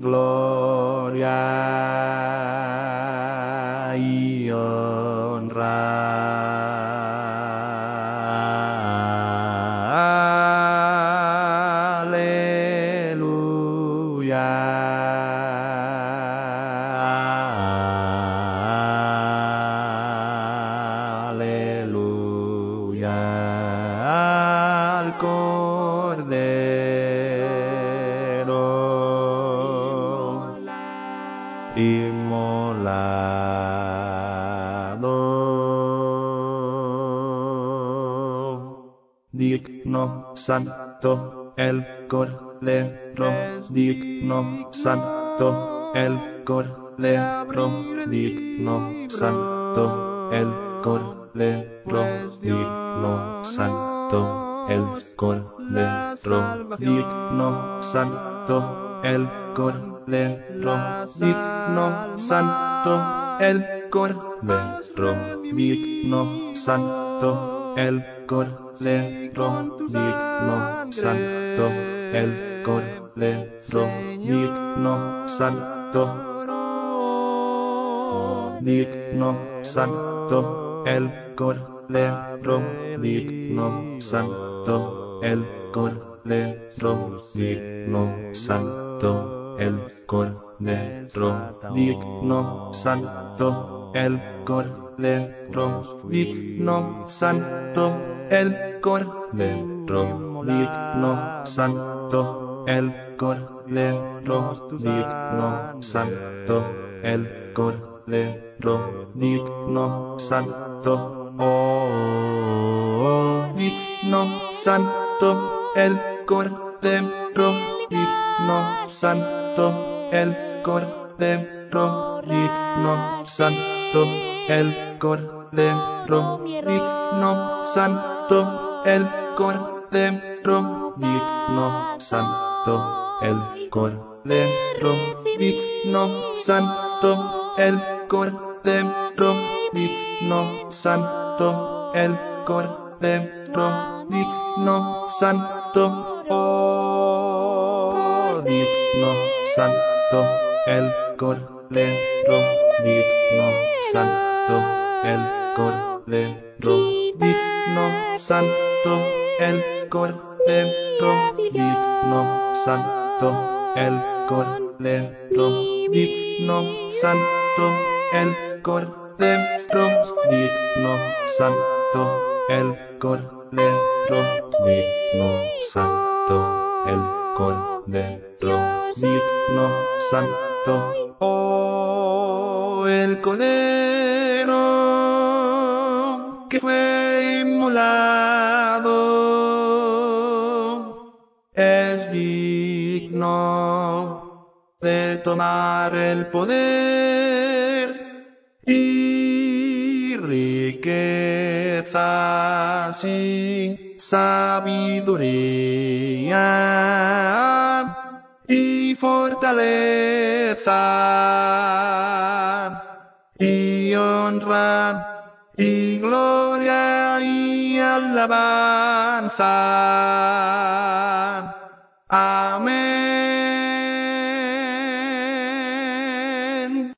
gloria y honra. Aleluya. Inmolado. Digno, santo, el Cordero, digno, santo, el Cordero, digno, santo, el Cordero, digno, santo, el Cordero, digno, santo, el Cordero, digno, santo, el Cordero, digno, santo, el Cordero, digno, santo, el Cordero, digno, santo, digno, santo, el Cordero, digno, santo, el Cordero, digno, santo, el Cordero, digno, santo, el Cordero, digno, santo, el Cordero, digno, santo, el Cordero, digno, santo, el Cordero, digno, santo, oh, digno, santo, el Cordero, digno, santo, el Cordero, digno, santo, el Cordero, digno, santo, el Cordero, digno, santo, el Cordero, digno, santo, el Cordero, digno, santo, el Cordero, digno, santo, oh, digno, santo, el Cordero, digno, santo, el Cordero, digno, santo, el Cordero, digno, santo, el Cordero, digno, santo, el Cordero, digno, santo, el Cordero, digno, santo, el Cordero, digno, santo, oh, el Cordero que fue inmolado es digno de tomar el poder y riquezas y sabiduría fortaleza y honra y gloria y alabanza. Amén.